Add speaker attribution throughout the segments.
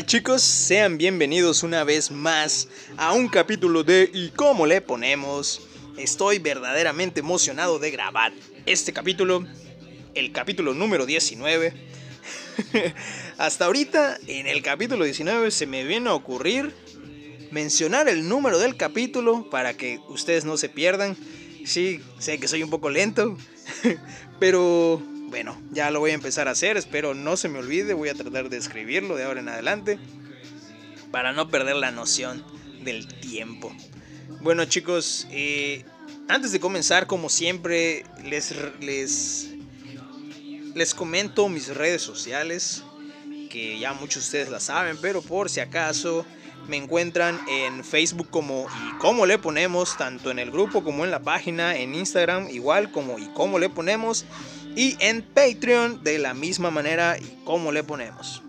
Speaker 1: chicos? Sean bienvenidos una vez más a un capítulo de ¿Y cómo le ponemos? Estoy verdaderamente emocionado de grabar este capítulo, el capítulo número 19. Hasta ahorita, en el capítulo 19, se me viene a ocurrir mencionar el número del capítulo para que ustedes no se pierdan. Sí, sé que soy un poco lento, pero bueno, ya lo voy a empezar a hacer, espero no se me olvide, voy a tratar de escribirlo de ahora en adelante para no perder la noción del tiempo. Bueno chicos, eh, antes de comenzar como siempre les, les, les comento mis redes sociales, que ya muchos de ustedes la saben, pero por si acaso me encuentran en Facebook como y cómo le ponemos, tanto en el grupo como en la página, en Instagram igual como y cómo le ponemos y en Patreon de la misma manera y cómo le ponemos.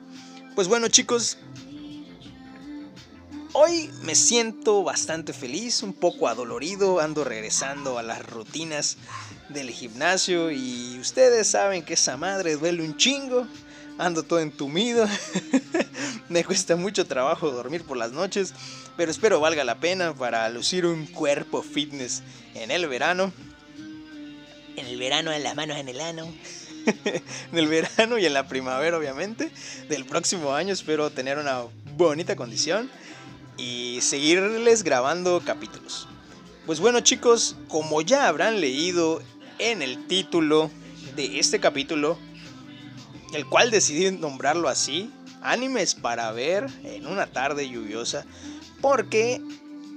Speaker 1: Pues bueno chicos, hoy me siento bastante feliz, un poco adolorido, ando regresando a las rutinas del gimnasio y ustedes saben que esa madre duele un chingo, ando todo entumido, me cuesta mucho trabajo dormir por las noches, pero espero valga la pena para lucir un cuerpo fitness en el verano en el verano, en las manos en el ano. en el verano y en la primavera, obviamente, del próximo año. Espero tener una bonita condición y seguirles grabando capítulos. Pues bueno, chicos, como ya habrán leído en el título de este capítulo, el cual decidí nombrarlo así, animes para ver en una tarde lluviosa, porque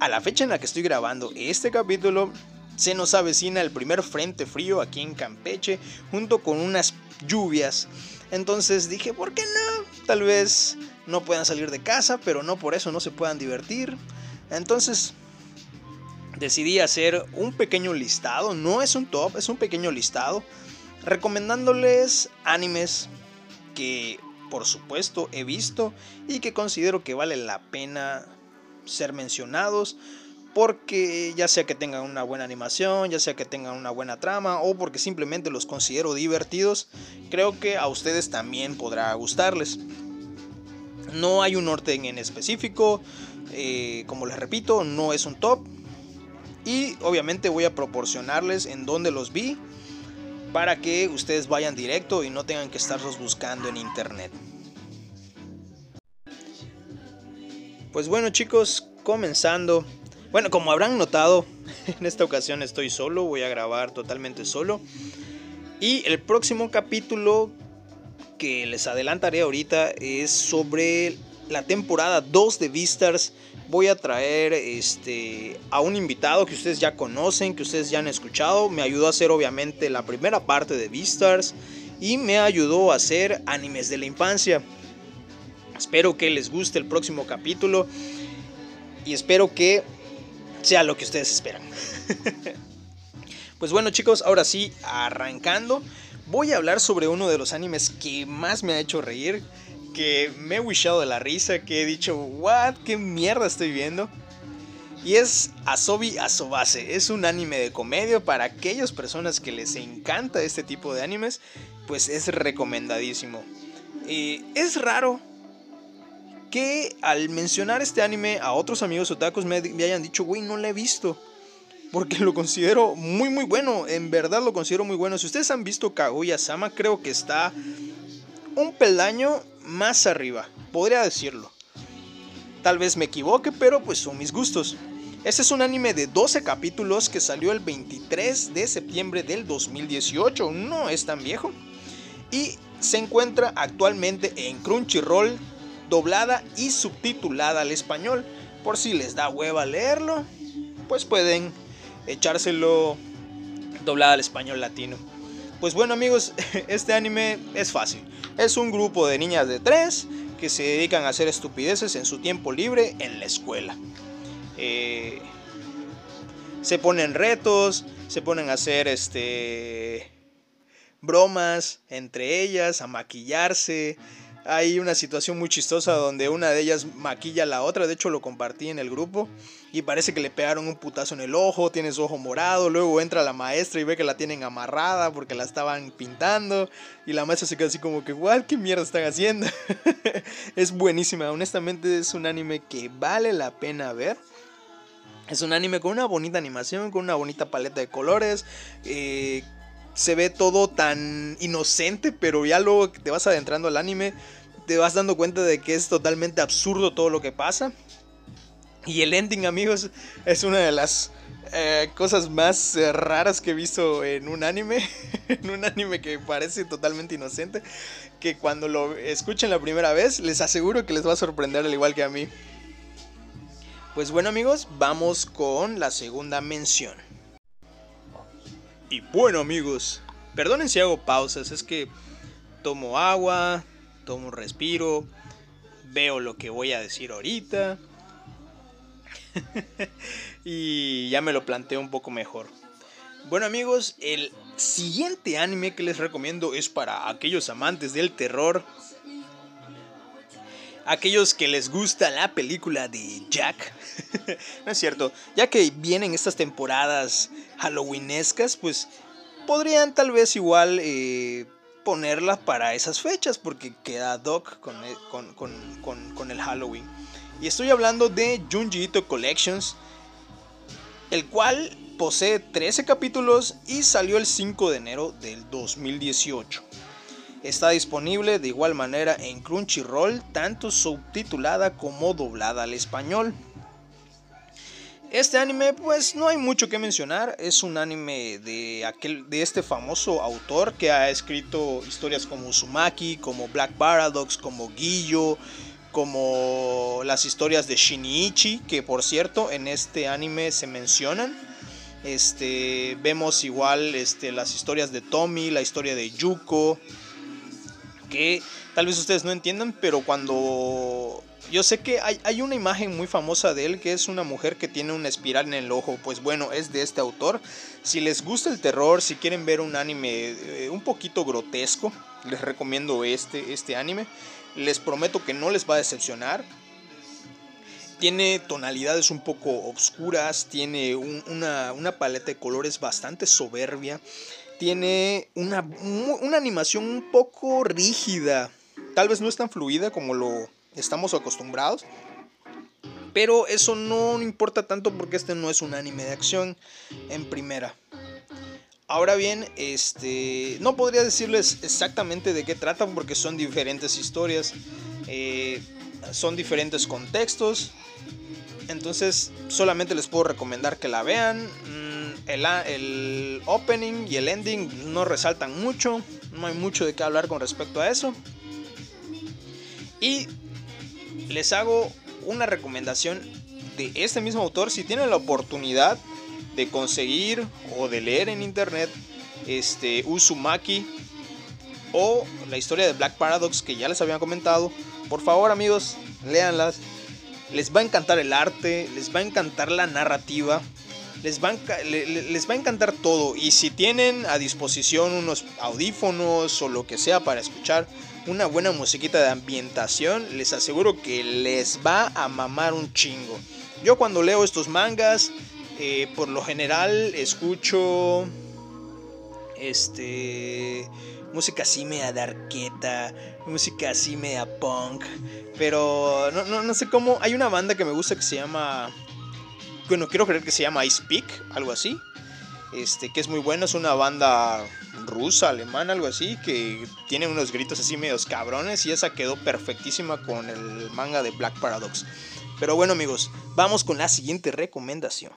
Speaker 1: a la fecha en la que estoy grabando este capítulo se nos avecina el primer frente frío aquí en Campeche, junto con unas lluvias. Entonces dije, ¿por qué no? Tal vez no puedan salir de casa, pero no por eso no se puedan divertir. Entonces decidí hacer un pequeño listado, no es un top, es un pequeño listado, recomendándoles animes que por supuesto he visto y que considero que vale la pena ser mencionados porque ya sea que tengan una buena animación, ya sea que tengan una buena trama o porque simplemente los considero divertidos, creo que a ustedes también podrá gustarles. No hay un orden en específico, eh, como les repito, no es un top. Y obviamente voy a proporcionarles en dónde los vi para que ustedes vayan directo y no tengan que estarlos buscando en internet. Pues bueno chicos, comenzando bueno, como habrán notado, en esta ocasión estoy solo, voy a grabar totalmente solo. Y el próximo capítulo que les adelantaré ahorita es sobre la temporada 2 de Vistars. Voy a traer este, a un invitado que ustedes ya conocen, que ustedes ya han escuchado. Me ayudó a hacer obviamente la primera parte de Vistars y me ayudó a hacer animes de la infancia. Espero que les guste el próximo capítulo y espero que sea lo que ustedes esperan. pues bueno chicos, ahora sí, arrancando, voy a hablar sobre uno de los animes que más me ha hecho reír, que me he wishado de la risa, que he dicho, what, qué mierda estoy viendo. Y es Asobi Asobase, es un anime de comedia para aquellas personas que les encanta este tipo de animes, pues es recomendadísimo. Eh, es raro que al mencionar este anime a otros amigos otakus me, me hayan dicho, güey, no lo he visto. Porque lo considero muy, muy bueno. En verdad lo considero muy bueno. Si ustedes han visto Kaguya-sama, creo que está un peldaño más arriba. Podría decirlo. Tal vez me equivoque, pero pues son mis gustos. Este es un anime de 12 capítulos que salió el 23 de septiembre del 2018. No es tan viejo. Y se encuentra actualmente en Crunchyroll doblada y subtitulada al español. Por si les da hueva leerlo, pues pueden echárselo doblada al español latino. Pues bueno amigos, este anime es fácil. Es un grupo de niñas de tres que se dedican a hacer estupideces en su tiempo libre en la escuela. Eh, se ponen retos, se ponen a hacer este bromas entre ellas, a maquillarse, hay una situación muy chistosa donde una de ellas maquilla a la otra. De hecho, lo compartí en el grupo. Y parece que le pegaron un putazo en el ojo. Tiene su ojo morado. Luego entra la maestra y ve que la tienen amarrada porque la estaban pintando. Y la maestra se queda así como que, igual ¿Qué mierda están haciendo? es buenísima. Honestamente, es un anime que vale la pena ver. Es un anime con una bonita animación, con una bonita paleta de colores. Eh, se ve todo tan inocente, pero ya luego que te vas adentrando al anime, te vas dando cuenta de que es totalmente absurdo todo lo que pasa. Y el ending, amigos, es una de las eh, cosas más eh, raras que he visto en un anime. en un anime que parece totalmente inocente. Que cuando lo escuchen la primera vez, les aseguro que les va a sorprender al igual que a mí. Pues bueno amigos, vamos con la segunda mención. Y bueno amigos, perdonen si hago pausas, es que tomo agua, tomo un respiro, veo lo que voy a decir ahorita y ya me lo planteo un poco mejor. Bueno amigos, el siguiente anime que les recomiendo es para aquellos amantes del terror, aquellos que les gusta la película de Jack. no es cierto, ya que vienen estas temporadas halloweenescas, pues podrían tal vez igual eh, ponerla para esas fechas, porque queda Doc con, el, con, el Halloween. Y estoy hablando de Junji Ito Collections, el cual posee 13 capítulos y salió el 5 de enero del 2018. Está disponible de igual manera en Crunchyroll, tanto subtitulada como doblada al español. Este anime, pues no hay mucho que mencionar. Es un anime de, aquel, de este famoso autor que ha escrito historias como Uzumaki, como Black Paradox, como Guillo, como las historias de Shinichi, que por cierto en este anime se mencionan. Este, vemos igual este, las historias de Tommy, la historia de Yuko, que tal vez ustedes no entiendan, pero cuando yo sé que hay, una imagen muy famosa de él que es una mujer que tiene una espiral en el ojo. Pues bueno, es de este autor. Si les gusta el terror, si quieren ver un anime eh, un poquito grotesco, les recomiendo este, este anime. Les prometo que no les va a decepcionar. Tiene tonalidades un poco oscuras, tiene una, una paleta de colores bastante soberbia tiene una, una, animación un poco rígida. Tal vez no es tan fluida como lo estamos acostumbrados. Pero eso no importa tanto porque este no es un anime de acción en primera. Ahora bien, este, no podría decirles exactamente de qué tratan porque son diferentes historias, eh, son diferentes contextos. Entonces solamente les puedo recomendar que la vean. El, el opening y el ending no resaltan mucho, no hay mucho de qué hablar con respecto a eso. Y les hago una recomendación de este mismo autor. Si tienen la oportunidad de conseguir o de leer en internet este Uzumaki o la historia de Black Paradox que ya les había comentado, por favor amigos, léanlas. Les va a encantar el arte, les va a encantar la narrativa, les va, a, encantar todo. Y si tienen a disposición unos audífonos o lo que sea para escuchar, una buena musiquita de ambientación, les aseguro que les va a mamar un chingo. Yo cuando leo estos mangas, eh, por lo general escucho este música así media darqueta, música así media punk, pero no, no, no, sé cómo, hay una banda que me gusta que se llama, bueno, quiero creer que se llama Ice Peak, algo así, este, que es muy bueno, es una banda rusa, alemana, algo así, que tiene unos gritos así medios cabrones y esa quedó perfectísima con el manga de Black Paradox. Pero bueno amigos, vamos con la siguiente recomendación.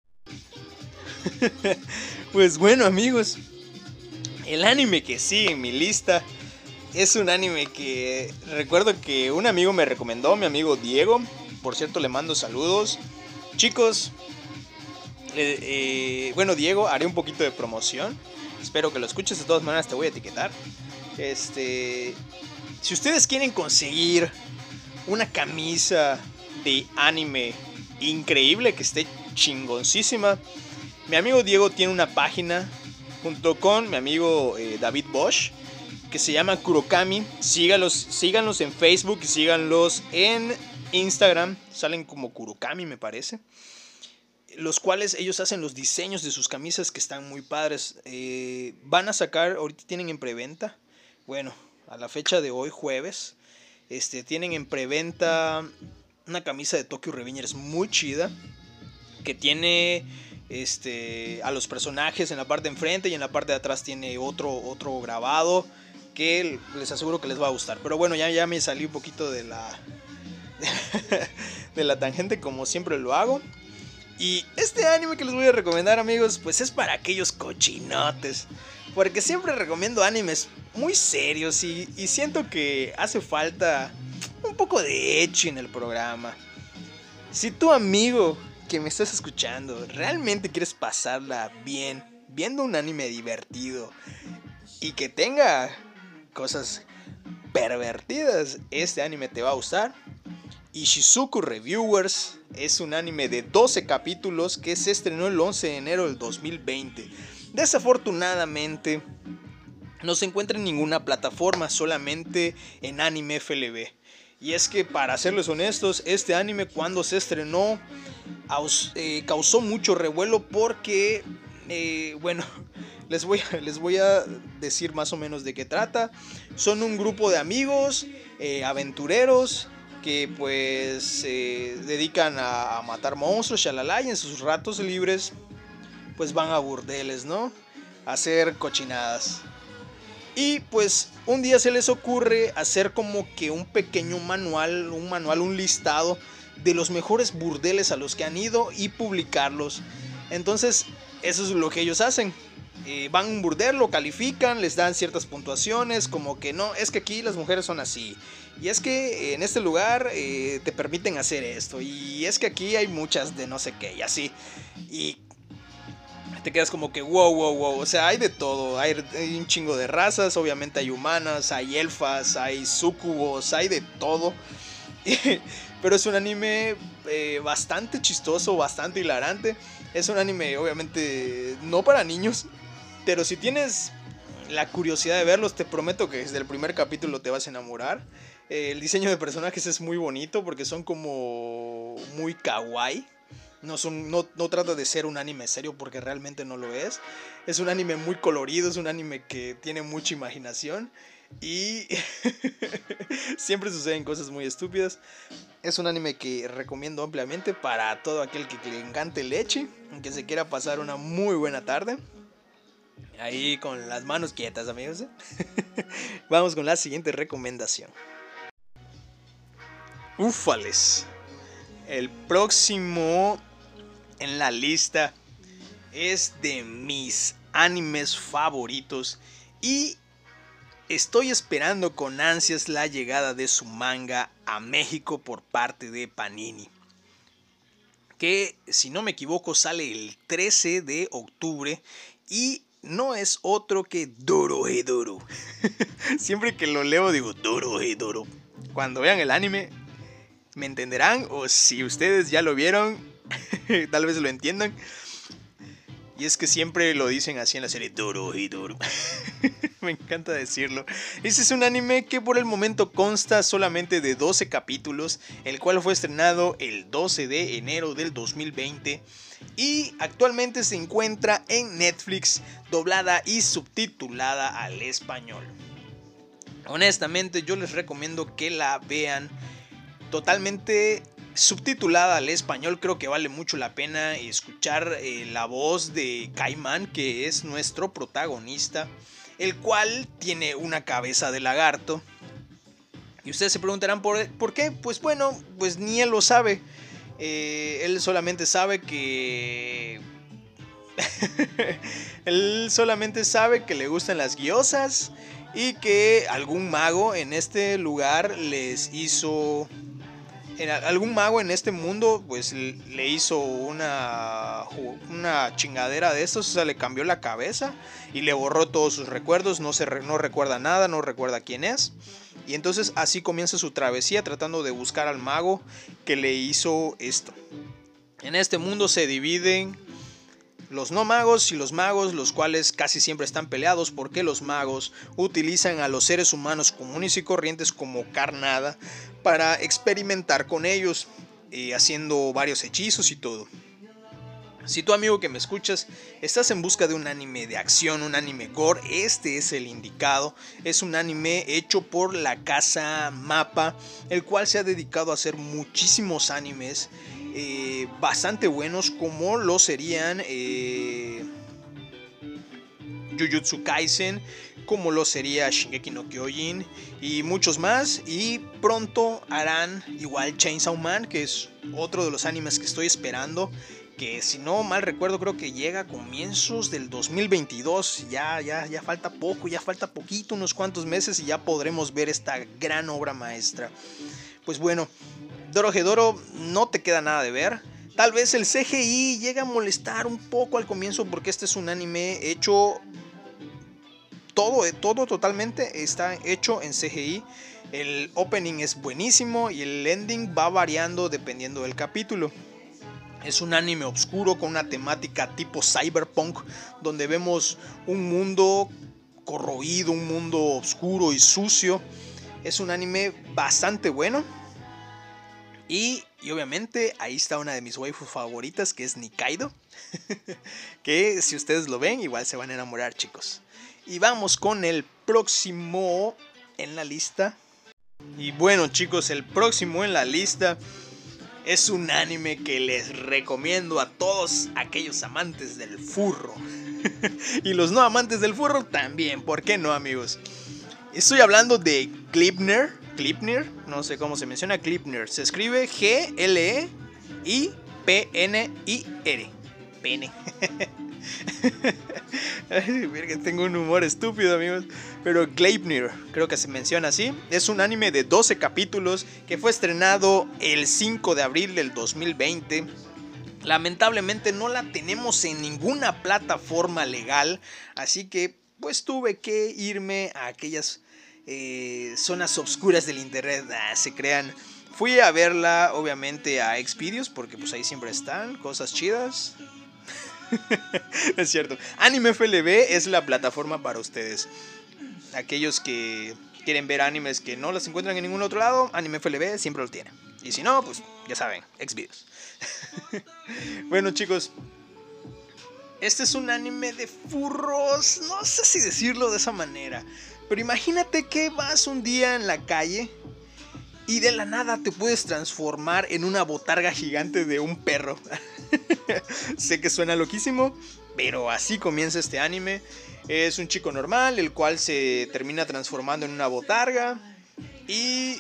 Speaker 1: pues bueno amigos, el anime que sigue en mi lista es un anime que recuerdo que un amigo me recomendó, mi amigo Diego. Por cierto, le mando saludos. Chicos, eh, bueno Diego, haré un poquito de promoción. Espero que lo escuches. De todas maneras, te voy a etiquetar. Este. Si ustedes quieren conseguir una camisa de anime increíble que esté chingoncísima, mi amigo Diego tiene una página junto con mi amigo eh, David Bosch que se llama Kurokami. Sígalos, síganlos en Facebook y síganlos en Instagram. Salen como Kurokami, me parece. Los cuales ellos hacen los diseños de sus camisas que están muy padres. Eh, van a sacar, ahorita tienen en preventa. Bueno, a la fecha de hoy, jueves. Este, tienen en preventa una camisa de Tokyo Revengers muy chida. Que tiene este, a los personajes en la parte de enfrente y en la parte de atrás tiene otro, otro grabado que les aseguro que les va a gustar. Pero bueno, ya, ya me salí un poquito de la, de la tangente como siempre lo hago. Y este anime que les voy a recomendar amigos, pues es para aquellos cochinotes. Porque siempre recomiendo animes muy serios y, siento que hace falta un poco de hecho en el programa. Si tu amigo que me estás escuchando realmente quieres pasarla bien, viendo un anime divertido y que tenga cosas pervertidas, este anime te va a gustar. Ishizuku Reviewers es un anime de 12 capítulos que se estrenó el 11 de enero del 2020. Desafortunadamente, no se encuentra en ninguna plataforma, solamente en Anime FLB. Y es que, para serles honestos, este anime cuando se estrenó eh, causó mucho revuelo porque, eh, bueno, les voy, a, decir más o menos de qué trata. Son un grupo de amigos, eh, aventureros, que pues se dedican a, matar monstruos, shalala, y en sus ratos libres pues van a burdeles, ¿no? A hacer cochinadas. Y pues un día se les ocurre hacer como que un pequeño manual, un manual, un listado de los mejores burdeles a los que han ido y publicarlos. Entonces, eso es lo que ellos hacen. Van a un burdel, lo califican, les dan ciertas puntuaciones, como que no, es que aquí las mujeres son así. Y es que en este lugar eh, te permiten hacer esto. Y es que aquí hay muchas de no sé qué, y así. Y te quedas como que wow, wow, wow. O sea, hay de todo. Hay, un chingo de razas. Obviamente hay humanas, hay elfas, hay sucubos, hay de todo. Pero es un anime eh, bastante chistoso, bastante hilarante. Es un anime, obviamente, no para niños. Pero si tienes la curiosidad de verlos, te prometo que desde el primer capítulo te vas a enamorar. Eh, el diseño de personajes es muy bonito porque son como muy kawaii. No, son, no, no, trata de ser un anime serio porque realmente no lo es. Es un anime muy colorido, es un anime que tiene mucha imaginación y siempre suceden cosas muy estúpidas. Es un anime que recomiendo ampliamente para todo aquel que le encante leche, que se quiera pasar una muy buena tarde. Ahí con las manos quietas, amigos. Vamos con la siguiente recomendación. Ufales. El próximo en la lista es de mis animes favoritos y estoy esperando con ansias la llegada de su manga a México por parte de Panini. Que si no me equivoco sale el 13 de octubre y no es otro que Doro Siempre que lo leo digo Doro Cuando vean el anime me entenderán o si ustedes ya lo vieron tal vez lo entiendan. Y es que siempre lo dicen así en la serie Duro. Me encanta decirlo. Este es un anime que por el momento consta solamente de 12 capítulos, el cual fue estrenado el 12 de enero del 2020 y actualmente se encuentra en Netflix doblada y subtitulada al español. Honestamente yo les recomiendo que la vean totalmente subtitulada al español. Creo que vale mucho la pena escuchar eh, la voz de Caimán que es nuestro protagonista el cual tiene una cabeza de lagarto. Y ustedes se preguntarán por, ¿por qué pues bueno pues ni él lo sabe eh, él solamente sabe que él solamente sabe que le gustan las guiosas y que algún mago en este lugar les hizo algún mago en este mundo pues le hizo una, una chingadera de estos, o sea, le cambió la cabeza y le borró todos sus recuerdos, no, se, no recuerda nada, no recuerda quién es. Y entonces así comienza su travesía tratando de buscar al mago que le hizo esto. En este mundo se dividen los no magos y los magos, los cuales casi siempre están peleados porque los magos utilizan a los seres humanos comunes y corrientes como carnada para experimentar con ellos, eh, haciendo varios hechizos y todo. Si tu amigo que me escuchas estás en busca de un anime de acción, un anime gore, este es el indicado. Es un anime hecho por la casa Mapa, el cual se ha dedicado a hacer muchísimos animes eh, bastante buenos como lo serían eh, Jujutsu Kaisen, como lo sería Shingeki no Kyojin y muchos más. Y pronto harán igual Chainsaw Man, que es otro de los animes que estoy esperando. Que si no mal recuerdo, creo que llega a comienzos del 2022. Ya, ya, ya falta poco, ya falta poquito, unos cuantos meses y ya podremos ver esta gran obra maestra. Pues bueno, Doro no te queda nada de ver. Tal vez el CGI llega a molestar un poco al comienzo porque este es un anime hecho todo, todo totalmente está hecho en CGI. El opening es buenísimo y el ending va variando dependiendo del capítulo. Es un anime oscuro con una temática tipo cyberpunk donde vemos un mundo corroído, un mundo oscuro y sucio. Es un anime bastante bueno y, obviamente ahí está una de mis waifus favoritas que es Nikaido. que si ustedes lo ven igual se van a enamorar chicos. Y vamos con el próximo en la lista. Y bueno chicos, el próximo en la lista es un anime que les recomiendo a todos aquellos amantes del furro. y los no amantes del furro también, ¿por qué no amigos? Estoy hablando de Glipner Clipner, no sé cómo se menciona Clipner, se escribe G-L-E-I-P-N-I-R. Pene. tengo un humor estúpido, amigos. Pero Gleipnir, creo que se menciona así. Es un anime de 12 capítulos que fue estrenado el 5 de abril del 2020. Lamentablemente no la tenemos en ninguna plataforma legal. Así que pues tuve que irme a aquellas eh, zonas obscuras del internet ah, se crean. Fui a verla, obviamente, a Xvideos, porque pues ahí siempre están cosas chidas. es cierto. Anime FLB es la plataforma para ustedes. Aquellos que quieren ver animes que no los encuentran en ningún otro lado, Anime FLB siempre lo tiene. Y si no, pues ya saben, Xvideos. bueno, chicos, este es un anime de furros. No sé si decirlo de esa manera. Pero imagínate que vas un día en la calle y de la nada te puedes transformar en una botarga gigante de un perro. sé que suena loquísimo, pero así comienza este anime. Es un chico normal, el cual se termina transformando en una botarga. Y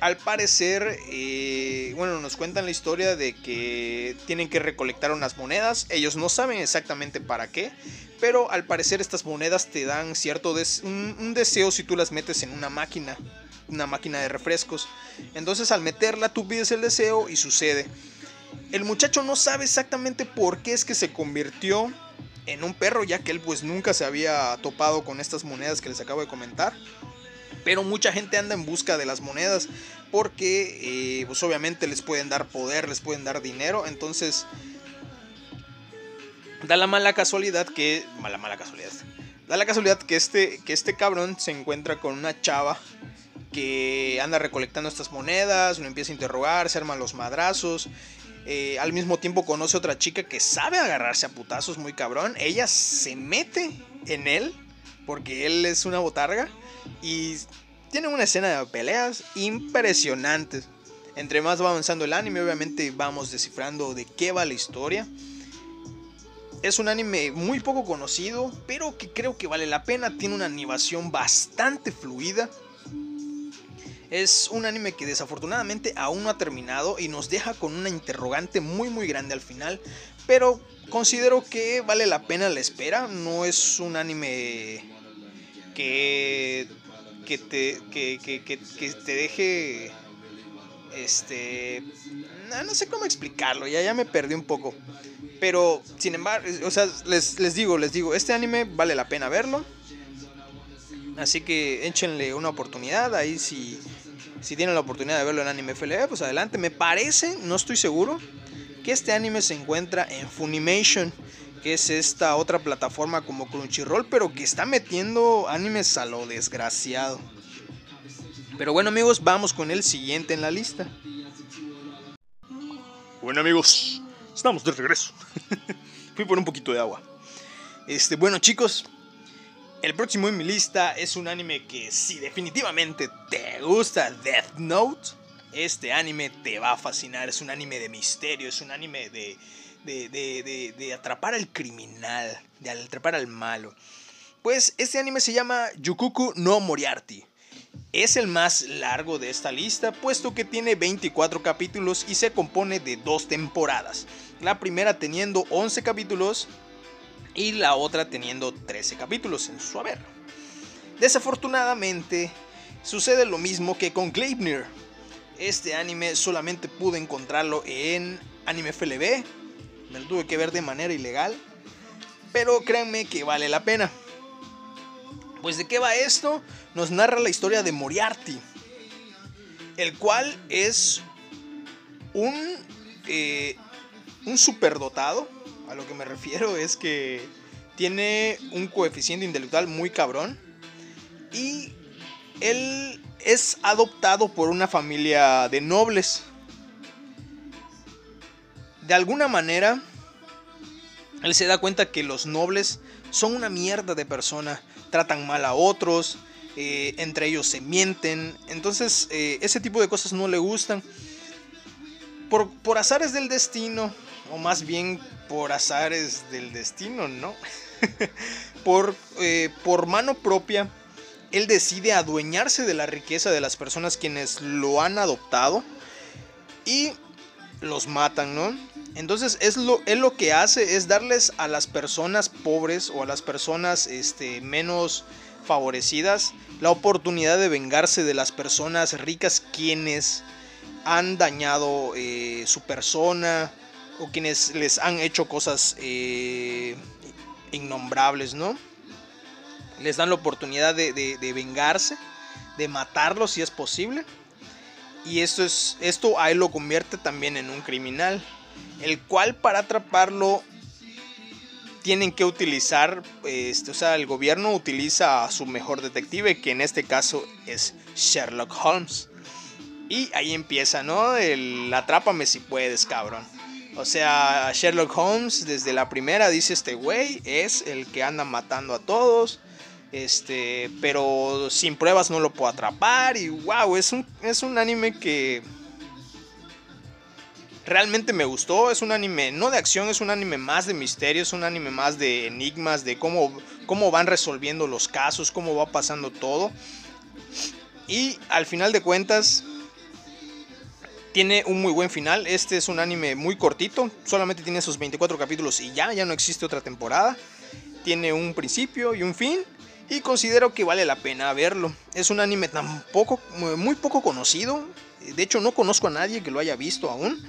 Speaker 1: al parecer, eh, bueno, nos cuentan la historia de que tienen que recolectar unas monedas. Ellos no saben exactamente para qué, pero al parecer estas monedas te dan cierto un, deseo si tú las metes en una máquina, una máquina de refrescos. Entonces al meterla tú pides el deseo y sucede. El muchacho no sabe exactamente por qué es que se convirtió en un perro, ya que él pues nunca se había topado con estas monedas que les acabo de comentar. Pero mucha gente anda en busca de las monedas porque eh, pues obviamente les pueden dar poder, les pueden dar dinero. Entonces Da la mala casualidad que. Mala, mala casualidad. Da la casualidad que este, que este cabrón se encuentra con una chava que anda recolectando estas monedas, lo empieza a interrogar, se arman los madrazos. Eh, al mismo tiempo conoce otra chica que sabe agarrarse a putazos muy cabrón. Ella se mete en él porque él es una botarga y tiene una escena de peleas impresionantes. Entre más va avanzando el anime, obviamente vamos descifrando de qué va la historia. Es un anime muy poco conocido, pero que creo que vale la pena. Tiene una animación bastante fluida. Es un anime que desafortunadamente aún no ha terminado y nos deja con una interrogante muy muy grande al final. Pero considero que vale la pena la espera. No es un anime que, que, te, que, te deje... Este... No, sé cómo explicarlo, ya, ya me perdí un poco. Pero, sin embargo, o sea, les, les digo, les digo, este anime vale la pena verlo. Así que échenle una oportunidad. Ahí si, si tienen la oportunidad de verlo en Anime FLB, pues adelante. Me parece, no estoy seguro, que este anime se encuentra en Funimation. que es esta otra plataforma como Crunchyroll, pero que está metiendo animes a lo desgraciado. Pero bueno amigos, vamos con el siguiente en la lista. Bueno amigos, estamos de regreso. Fui por un poquito de agua. Este, bueno chicos, el próximo en mi lista es un anime que si definitivamente te gusta Death Note, este anime te va a fascinar. Es un anime de misterio, es un anime de, de, de, atrapar al criminal, de atrapar al malo. Pues este anime se llama Yukuku no Moriarty. Es el más largo de esta lista, puesto que tiene 24 capítulos y se compone de dos temporadas. La primera teniendo 11 capítulos y la otra teniendo 13 capítulos en su haber. Desafortunadamente, sucede lo mismo que con Gleipnir. Este anime solamente pude encontrarlo en Anime FLB, me lo tuve que ver de manera ilegal, pero créanme que vale la pena. Pues de qué va esto? Nos narra la historia de Moriarty, el cual es un, eh, un superdotado a lo que me refiero es que tiene un coeficiente intelectual muy cabrón. Y él es adoptado por una familia de nobles. De alguna manera, él se da cuenta que los nobles son una mierda de persona. Tratan mal a otros. Eh, entre ellos se mienten. Entonces, eh, ese tipo de cosas no le gustan. Por, por azares del destino, o más bien por azares del destino, ¿no? por, eh, por mano propia, él decide adueñarse de la riqueza de las personas quienes lo han adoptado y los matan, ¿no? Entonces es lo, él lo que hace es darles a las personas pobres o a las personas este, menos favorecidas la oportunidad de vengarse de las personas ricas quienes han dañado eh, su persona, o quienes les han hecho cosas eh, innombrables, ¿no? Les dan la oportunidad de, vengarse, de matarlos si es posible. Y esto, es, esto a lo convierte también en un criminal, el cual para atraparlo tienen que utilizar, este, o sea, el gobierno utiliza a su mejor detective, que en este caso es Sherlock Holmes. Y ahí empieza, ¿no? El atrápame si puedes, cabrón. O sea, Sherlock Holmes desde la primera dice este güey es el que anda matando a todos. Este, pero sin pruebas no lo puedo atrapar y wow, es un es un anime que realmente me gustó, es un anime no de acción, es un anime más de misterio, es un anime más de enigmas, de cómo cómo van resolviendo los casos, cómo va pasando todo. Y al final de cuentas tiene un muy buen final. Este es un anime muy cortito. Solamente tiene esos 24 capítulos y ya, ya no existe otra temporada. Tiene un principio y un fin. Y considero que vale la pena verlo. Es un anime tampoco, muy poco conocido. De hecho, no conozco a nadie que lo haya visto aún.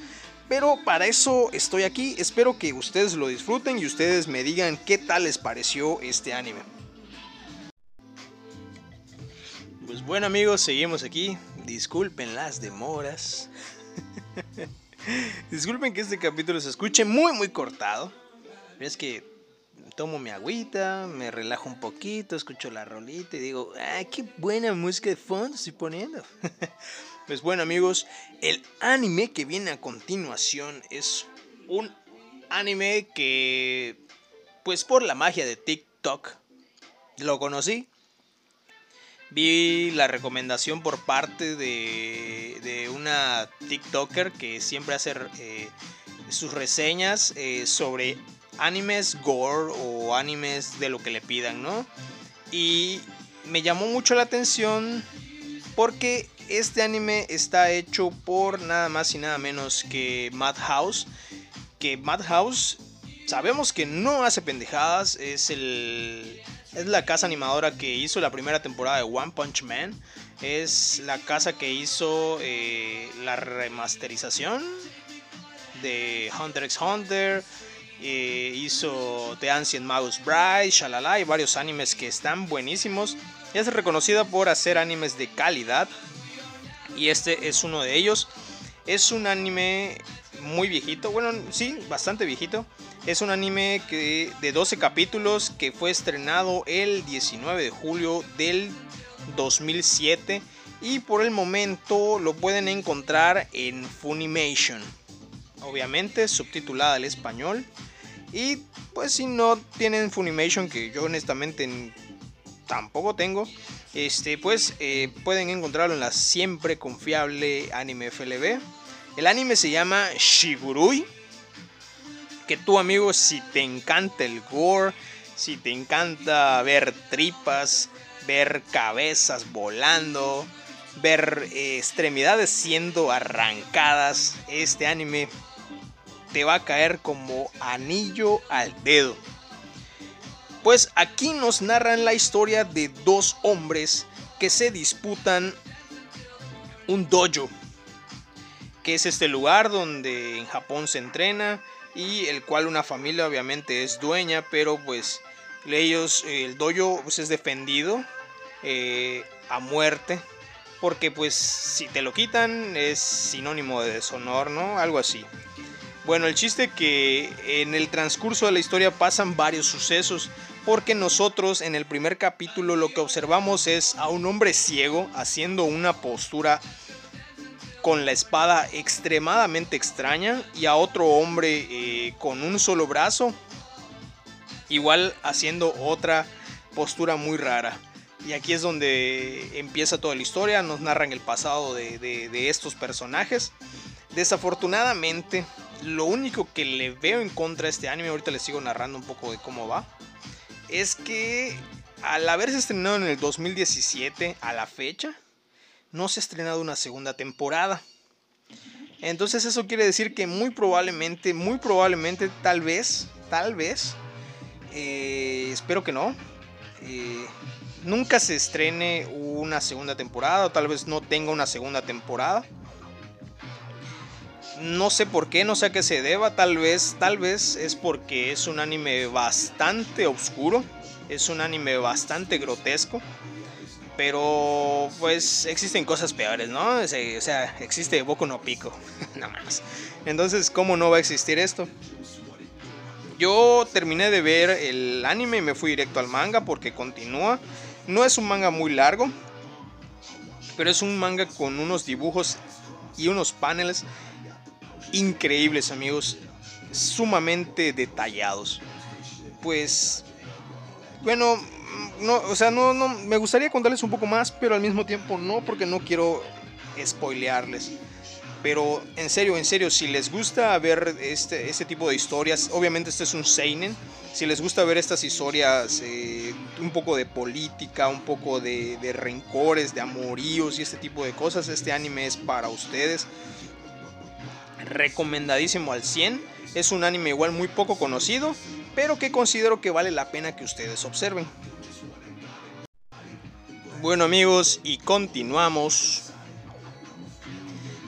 Speaker 1: Pero para eso estoy aquí. Espero que ustedes lo disfruten y ustedes me digan qué tal les pareció este anime. Pues bueno amigos, seguimos aquí. Disculpen las demoras. Disculpen que este capítulo se escuche muy, muy cortado. Es que tomo mi agüita, me relajo un poquito, escucho la rolita y digo, ¡ay, qué buena música de fondo estoy poniendo! pues bueno, amigos, el anime que viene a continuación es un anime que, pues por la magia de TikTok, lo conocí vi la recomendación por parte de, una TikToker que siempre hace eh, sus reseñas eh, sobre animes gore o animes de lo que le pidan, ¿no? Y me llamó mucho la atención porque este anime está hecho por nada más y nada menos que Madhouse. Que Madhouse sabemos que no hace pendejadas, es el es la casa animadora que hizo la primera temporada de One Punch Man. Es la casa que hizo eh, la remasterización de Hunter x Hunter. Eh, hizo The Ancient Mouse Bride, Shalala y varios animes que están buenísimos. Es reconocida por hacer animes de calidad. Y este es uno de ellos. Es un anime muy viejito, bueno, sí, bastante viejito. Es un anime que, de 12 capítulos que fue estrenado el 19 de julio del 2007 y por el momento lo pueden encontrar en Funimation. Obviamente subtitulada al español. Y pues si no tienen Funimation, que yo honestamente tampoco tengo, este, pues eh, pueden encontrarlo en la siempre confiable Anime FLB. El anime se llama Shigurui. Que tú, amigo, si te encanta el gore, si te encanta ver tripas, ver cabezas volando, ver eh, extremidades siendo arrancadas, este anime te va a caer como anillo al dedo. Pues aquí nos narran la historia de dos hombres que se disputan un dojo, que es este lugar donde en Japón se entrena y el cual una familia obviamente es dueña, pero pues ellos, el dojo pues, es defendido eh, a muerte, porque pues si te lo quitan es sinónimo de deshonor, ¿no? Algo así. Bueno, el chiste que en el transcurso de la historia pasan varios sucesos, porque nosotros en el primer capítulo lo que observamos es a un hombre ciego haciendo una postura con la espada extremadamente extraña y a otro hombre eh, con un solo brazo igual haciendo otra postura muy rara. Y aquí es donde empieza toda la historia, nos narran el pasado de, de estos personajes. Desafortunadamente, lo único que le veo en contra a este anime, ahorita les sigo narrando un poco de cómo va, es que al haberse estrenado en el 2017 a la fecha, no se ha estrenado una segunda temporada. Entonces eso quiere decir que muy probablemente, muy probablemente, tal vez, tal vez, eh, espero que no, eh, nunca se estrene una segunda temporada o tal vez no tenga una segunda temporada. No sé por qué, no sé a qué se deba, tal vez, tal vez es porque es un anime bastante oscuro, es un anime bastante grotesco, pero pues existen cosas peores, ¿no? O sea, existe Boku no Pico, nada más. Entonces, ¿cómo no va a existir esto? Yo terminé de ver el anime y me fui directo al manga porque continúa. No es un manga muy largo, pero es un manga con unos dibujos y unos paneles increíbles, amigos, sumamente detallados. Pues, bueno, no, o sea, no, no, me gustaría contarles un poco más, pero al mismo tiempo no, porque no quiero spoilearles. Pero en serio, en serio, si les gusta ver este, este tipo de historias, obviamente este es un Seinen. Si les gusta ver estas historias, eh, un poco de política, un poco de, de rencores, de amoríos y este tipo de cosas, este anime es para ustedes recomendadísimo al 100. Es un anime igual muy poco conocido, pero que considero que vale la pena que ustedes observen. Bueno amigos, y continuamos.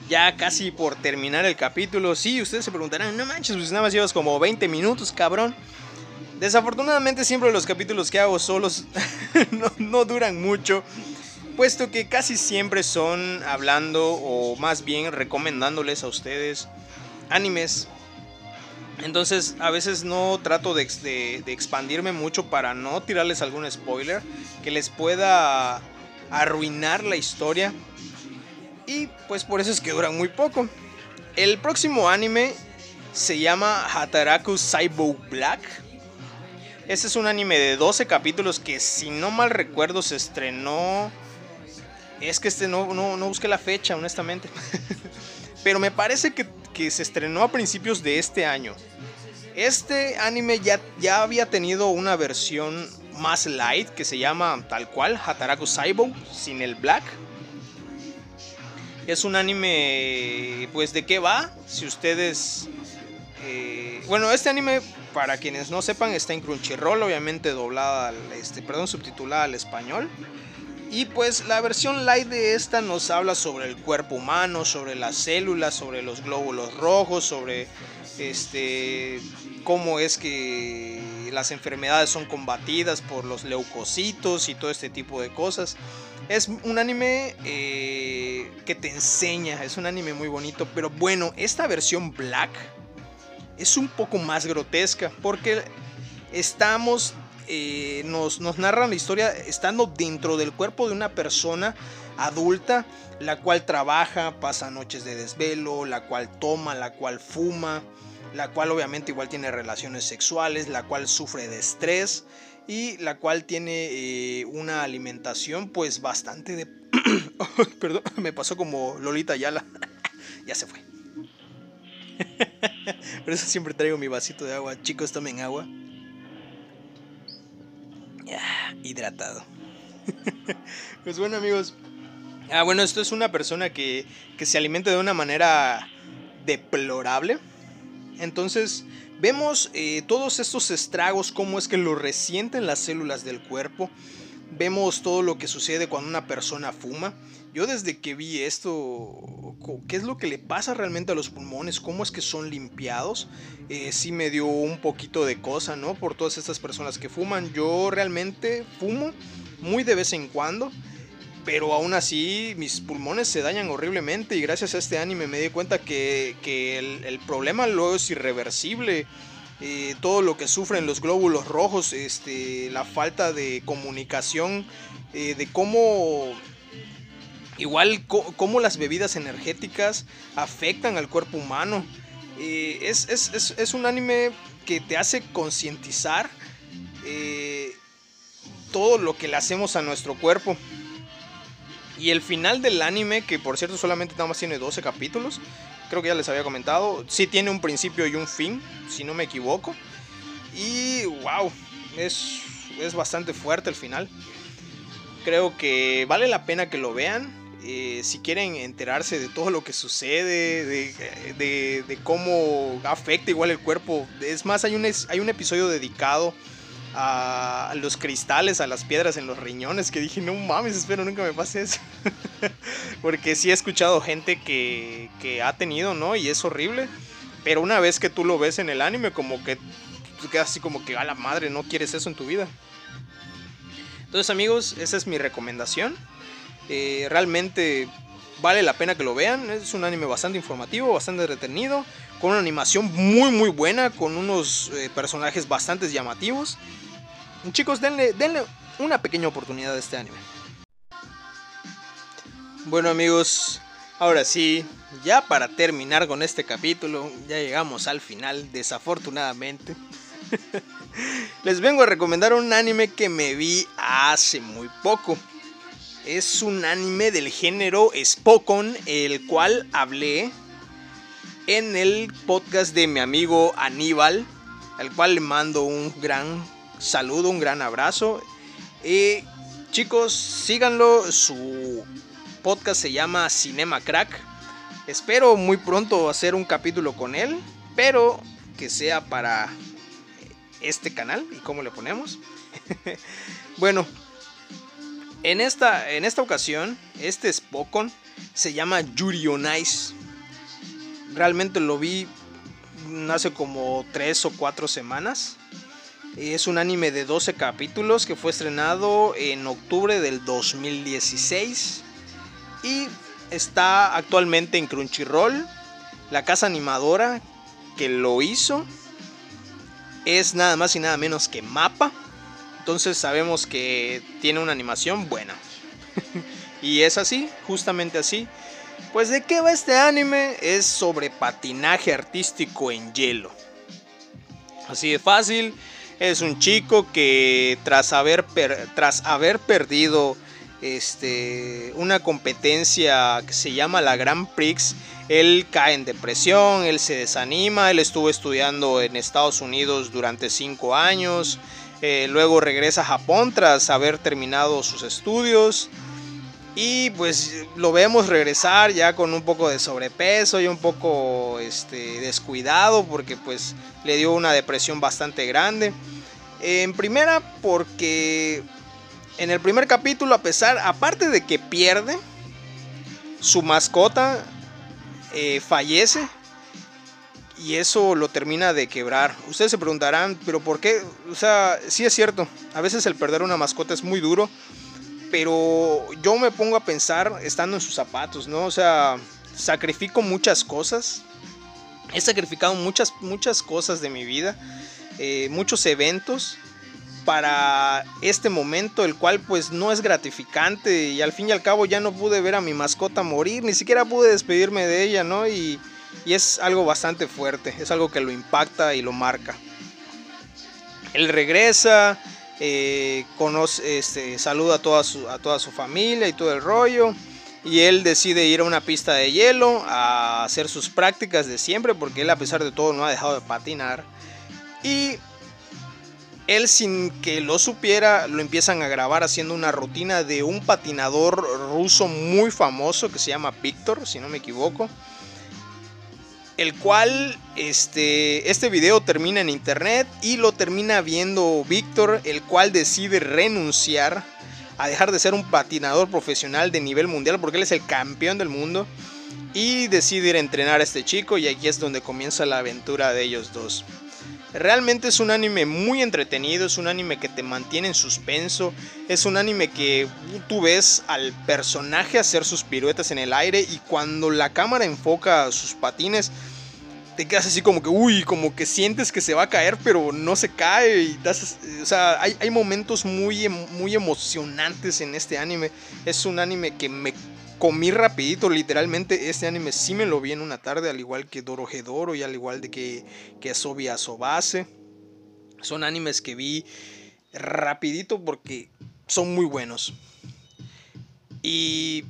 Speaker 1: Ya casi por terminar el capítulo. Sí, ustedes se preguntarán, no manches, pues nada más llevas como 20 minutos, cabrón. Desafortunadamente siempre los capítulos que hago solos no, no duran mucho puesto que casi siempre son hablando o más bien recomendándoles a ustedes animes. Entonces a veces no trato de, expandirme mucho para no tirarles algún spoiler que les pueda arruinar la historia. Y pues por eso es que duran muy poco. El próximo anime se llama Hataraku Saibo Black. Este es un anime de 12 capítulos que si no mal recuerdo se estrenó es que este no, no, busqué la fecha, honestamente. Pero me parece que, se estrenó a principios de este año. Este anime ya, ya había tenido una versión más light que se llama tal cual Hataraku Saibo sin el black. Es un anime, pues de qué va, si ustedes... Eh, bueno, este anime, para quienes no sepan, está en Crunchyroll, obviamente doblada, este, perdón, subtitulada al español. Y pues la versión light de esta nos habla sobre el cuerpo humano, sobre las células, sobre los glóbulos rojos, sobre este, cómo es que las enfermedades son combatidas por los leucocitos y todo este tipo de cosas. Es un anime eh, que te enseña, es un anime muy bonito, pero bueno, esta versión black es un poco más grotesca porque estamos, eh, nos, nos narran la historia estando dentro del cuerpo de una persona adulta, la cual trabaja, pasa noches de desvelo, la cual toma, la cual fuma, la cual obviamente igual tiene relaciones sexuales, la cual sufre de estrés y la cual tiene eh, una alimentación pues bastante de... Perdón, me pasó como Lolita Yala. ya se fue. Por eso siempre traigo mi vasito de agua. Chicos, tomen agua. Hidratado. pues bueno amigos. Ah, bueno, esto es una persona que, que se alimenta de una manera deplorable. Entonces, vemos eh, todos estos estragos, cómo es que lo resienten las células del cuerpo. Vemos todo lo que sucede cuando una persona fuma. Yo desde que vi esto, qué es lo que le pasa realmente a los pulmones, cómo es que son limpiados, eh, sí me dio un poquito de cosa, ¿no? Por todas estas personas que fuman. Yo realmente fumo muy de vez en cuando pero aún así mis pulmones se dañan horriblemente y gracias a este anime me di cuenta que, el, problema luego es irreversible. Eh, todo lo que sufren los glóbulos rojos, este, la falta de comunicación, eh, de cómo igual cómo las bebidas energéticas afectan al cuerpo humano. Eh, es, es, un anime que te hace concientizar todo lo que le hacemos a nuestro cuerpo. Y el final del anime, que por cierto solamente nada más tiene 12 capítulos, creo que ya les había comentado, sí tiene un principio y un fin, si no me equivoco. Y wow, es, es bastante fuerte el final. Creo que vale la pena que lo vean. Eh, si quieren enterarse de todo lo que sucede, de, de, cómo afecta igual el cuerpo. Es más, hay un, hay un episodio dedicado a los cristales, a las piedras en los riñones, que dije, no mames, espero nunca me pase eso. Porque sí he escuchado gente que, que ha tenido, ¿no? Y es horrible. Pero una vez que tú lo ves en el anime, como que tú quedas así como que a la madre, no quieres eso en tu vida. Entonces amigos, esa es mi recomendación. Eh, realmente vale la pena que lo vean. Es un anime bastante informativo, bastante entretenido, con una animación muy muy buena, con unos eh, personajes bastante llamativos. Chicos, denle, denle una pequeña oportunidad a este anime. Bueno amigos, ahora sí, ya para terminar con este capítulo, ya llegamos al final, desafortunadamente. Les vengo a recomendar un anime que me vi hace muy poco. Es un anime del género Spokon, el cual hablé en el podcast de mi amigo Aníbal, al cual le mando un gran saludo, un gran abrazo. Y chicos, síganlo, su podcast se llama Cinema Crack. Espero muy pronto hacer un capítulo con él, pero que sea para este canal y cómo le ponemos. bueno, en esta, en esta ocasión, este Spokon se llama Yuri on Ice. Realmente lo vi hace como 3 o 4 semanas. Es un anime de 12 capítulos que fue estrenado en octubre del 2016 y está actualmente en Crunchyroll. La casa animadora que lo hizo es nada más y nada menos que Mapa. Entonces sabemos que tiene una animación buena. y es así, justamente así. Pues de qué va este anime? Es sobre patinaje artístico en hielo. Así de fácil es un chico que tras haber, tras haber perdido este, una competencia que se llama la Grand Prix, él cae en depresión, él se desanima, él estuvo estudiando en Estados Unidos durante cinco años, eh, luego regresa a Japón tras haber terminado sus estudios. Y pues lo vemos regresar ya con un poco de sobrepeso y un poco este, descuidado porque pues le dio una depresión bastante grande. En primera porque en el primer capítulo a pesar, aparte de que pierde, su mascota eh, fallece y eso lo termina de quebrar. Ustedes se preguntarán, pero ¿por qué? O sea, sí es cierto, a veces el perder una mascota es muy duro, pero yo me pongo a pensar estando en sus zapatos, ¿no? O sea, sacrifico muchas cosas, he sacrificado muchas, muchas cosas de mi vida, eh, muchos eventos para este momento, el cual pues no es gratificante y al fin y al cabo ya no pude ver a mi mascota morir, ni siquiera pude despedirme de ella, ¿no? Y, es algo bastante fuerte, es algo que lo impacta y lo marca. Él regresa, eh, conoce, este, saluda a toda, su, a toda su familia y todo el rollo. Y él decide ir a una pista de hielo a hacer sus prácticas de siempre, porque él a pesar de todo no ha dejado de patinar. Y él sin que lo supiera, lo empiezan a grabar haciendo una rutina de un patinador ruso muy famoso que se llama Víctor, si no me equivoco. El cual, este, este video termina en internet y lo termina viendo Víctor, el cual decide renunciar a dejar de ser un patinador profesional de nivel mundial porque él es el campeón del mundo y decide ir a entrenar a este chico y aquí es donde comienza la aventura de ellos dos. Realmente es un anime muy entretenido, es un anime que te mantiene en suspenso, es un anime que tú ves al personaje hacer sus piruetas en el aire y cuando la cámara enfoca sus patines, te quedas así como que, uy, como que sientes que se va a caer, pero no se cae. Y o sea, hay, hay momentos muy, muy emocionantes en este anime. Es un anime que me comí rapidito, literalmente este anime sí me lo vi en una tarde, al igual que Dorohedoro y al igual de que, que Sobi Asobase. Son animes que vi rapidito porque son muy buenos. Y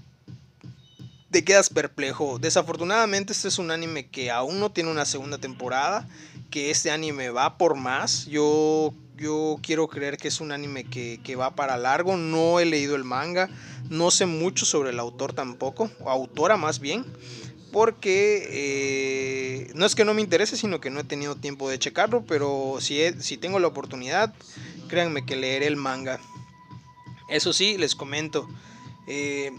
Speaker 1: te quedas perplejo. Desafortunadamente este es un anime que aún no tiene una segunda temporada, que este anime va por más. Yo, yo quiero creer que es un anime que, que va para largo, no he leído el manga. No sé mucho sobre el autor tampoco, o autora más bien, porque eh, no es que no me interese, sino que no he tenido tiempo de checarlo, pero si, si tengo la oportunidad, créanme que leeré el manga. Eso sí, les comento. Eh,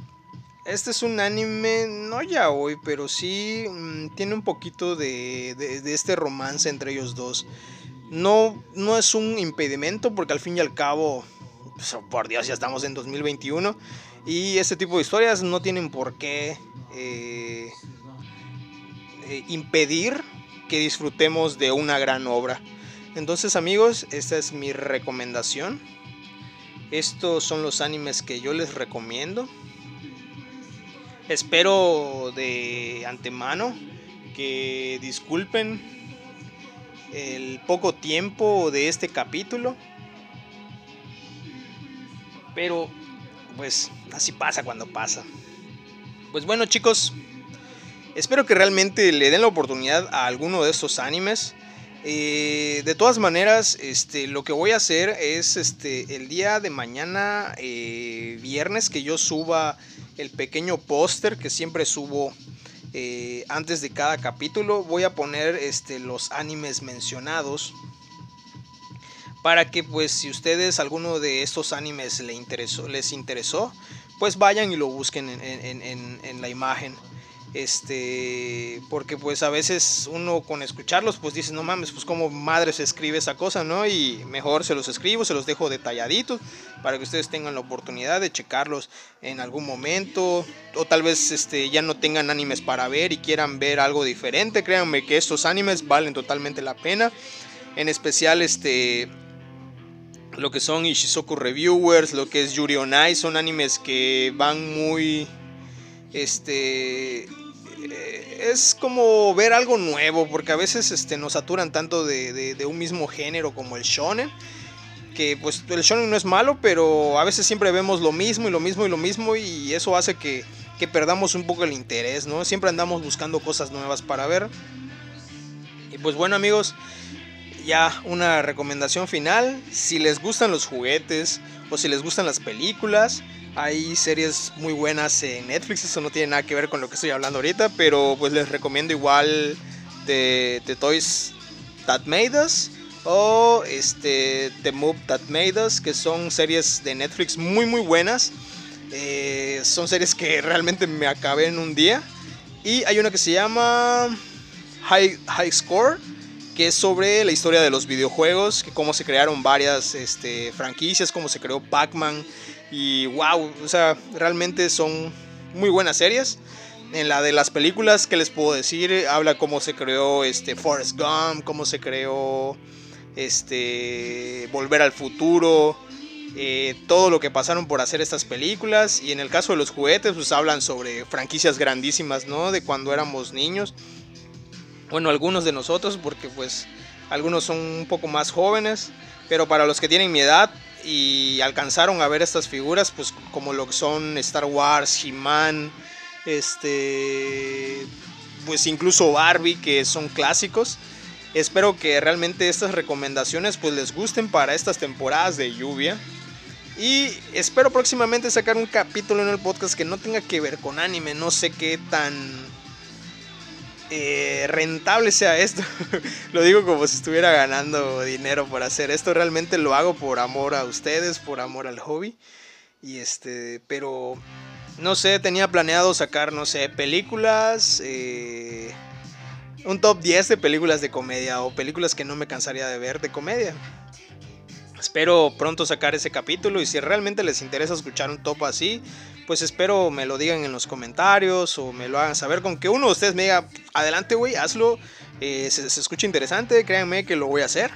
Speaker 1: este es un anime, no ya hoy, pero sí mm, tiene un poquito de, de, este romance entre ellos dos. No, no es un impedimento porque al fin y al cabo, pues, por Dios, ya estamos en 2021 y este tipo de historias no tienen por qué eh, eh, impedir que disfrutemos de una gran obra. Entonces amigos, esta es mi recomendación. Estos son los animes que yo les recomiendo. Espero de antemano que disculpen el poco tiempo de este capítulo. Pero pues así pasa cuando pasa. Pues bueno chicos, espero que realmente le den la oportunidad a alguno de estos animes. Eh, de todas maneras, este, lo que voy a hacer es este, el día de mañana, eh, viernes, que yo suba el pequeño póster que siempre subo eh, antes de cada capítulo. Voy a poner este, los animes mencionados para que pues si ustedes alguno de estos animes les interesó, les interesó pues vayan y lo busquen en, la imagen. Este, porque pues a veces uno con escucharlos pues dice, no mames, pues como madre se escribe esa cosa, ¿no? Y mejor se los escribo, se los dejo detalladitos para que ustedes tengan la oportunidad de checarlos en algún momento o tal vez este, ya no tengan animes para ver y quieran ver algo diferente. Créanme que estos animes valen totalmente la pena. En especial este lo que son Ishizoku Reviewers, lo que es Yuri on Ice, son animes que van muy este es como ver algo nuevo porque a veces este, nos saturan tanto de, un mismo género como el shonen que pues el shonen no es malo pero a veces siempre vemos lo mismo y lo mismo y lo mismo y eso hace que, que perdamos un poco el interés no siempre andamos buscando cosas nuevas para ver y pues bueno amigos ya una recomendación final. Si les gustan los juguetes o si les gustan las películas, hay series muy buenas en Netflix. Eso no tiene nada que ver con lo que estoy hablando ahorita, pero pues les recomiendo igual The, Toys That Made Us o este, The Move That Made Us, que son series de Netflix muy muy buenas. Eh, son series que realmente me acabé en un día. Y hay una que se llama High, High Score, que es sobre la historia de los videojuegos, que cómo se crearon varias este, franquicias, cómo se creó Pac-Man. Y wow, o sea, realmente son muy buenas series. En la de las películas, que les puedo decir? Habla cómo se creó este Forrest Gump, cómo se creó este Volver al Futuro, eh, todo lo que pasaron por hacer estas películas. Y en el caso de los juguetes, pues hablan sobre franquicias grandísimas, ¿no? De cuando éramos niños. Bueno, algunos de nosotros, porque pues algunos son un poco más jóvenes. Pero para los que tienen mi edad y alcanzaron a ver estas figuras, pues como lo que son Star Wars, He-Man, este, pues incluso Barbie, que son clásicos. Espero que realmente estas recomendaciones pues les gusten para estas temporadas de lluvia. Y espero próximamente sacar un capítulo en el podcast que no tenga que ver con anime. No sé qué tan eh, rentable sea esto. lo digo como si estuviera ganando dinero por hacer esto. Realmente lo hago por amor a ustedes, por amor al hobby. Y este, pero no sé, tenía planeado sacar, no sé, películas. Eh, un top 10 de películas de comedia o películas que no me cansaría de ver de comedia. Espero pronto sacar ese capítulo y si realmente les interesa escuchar un top así, pues espero me lo digan en los comentarios o me lo hagan saber con que uno de ustedes me diga, adelante güey, hazlo, eh, se, escucha interesante, créanme que lo voy a hacer.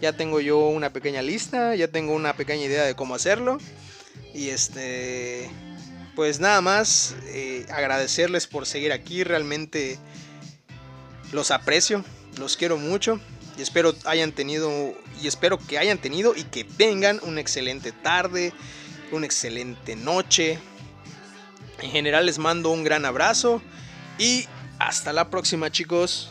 Speaker 1: Ya tengo yo una pequeña lista, ya tengo una pequeña idea de cómo hacerlo. Y este, pues nada más, eh, agradecerles por seguir aquí, realmente los aprecio, los quiero mucho y espero hayan tenido y espero que hayan tenido y que tengan una excelente tarde, una excelente noche. En general les mando un gran abrazo y hasta la próxima chicos.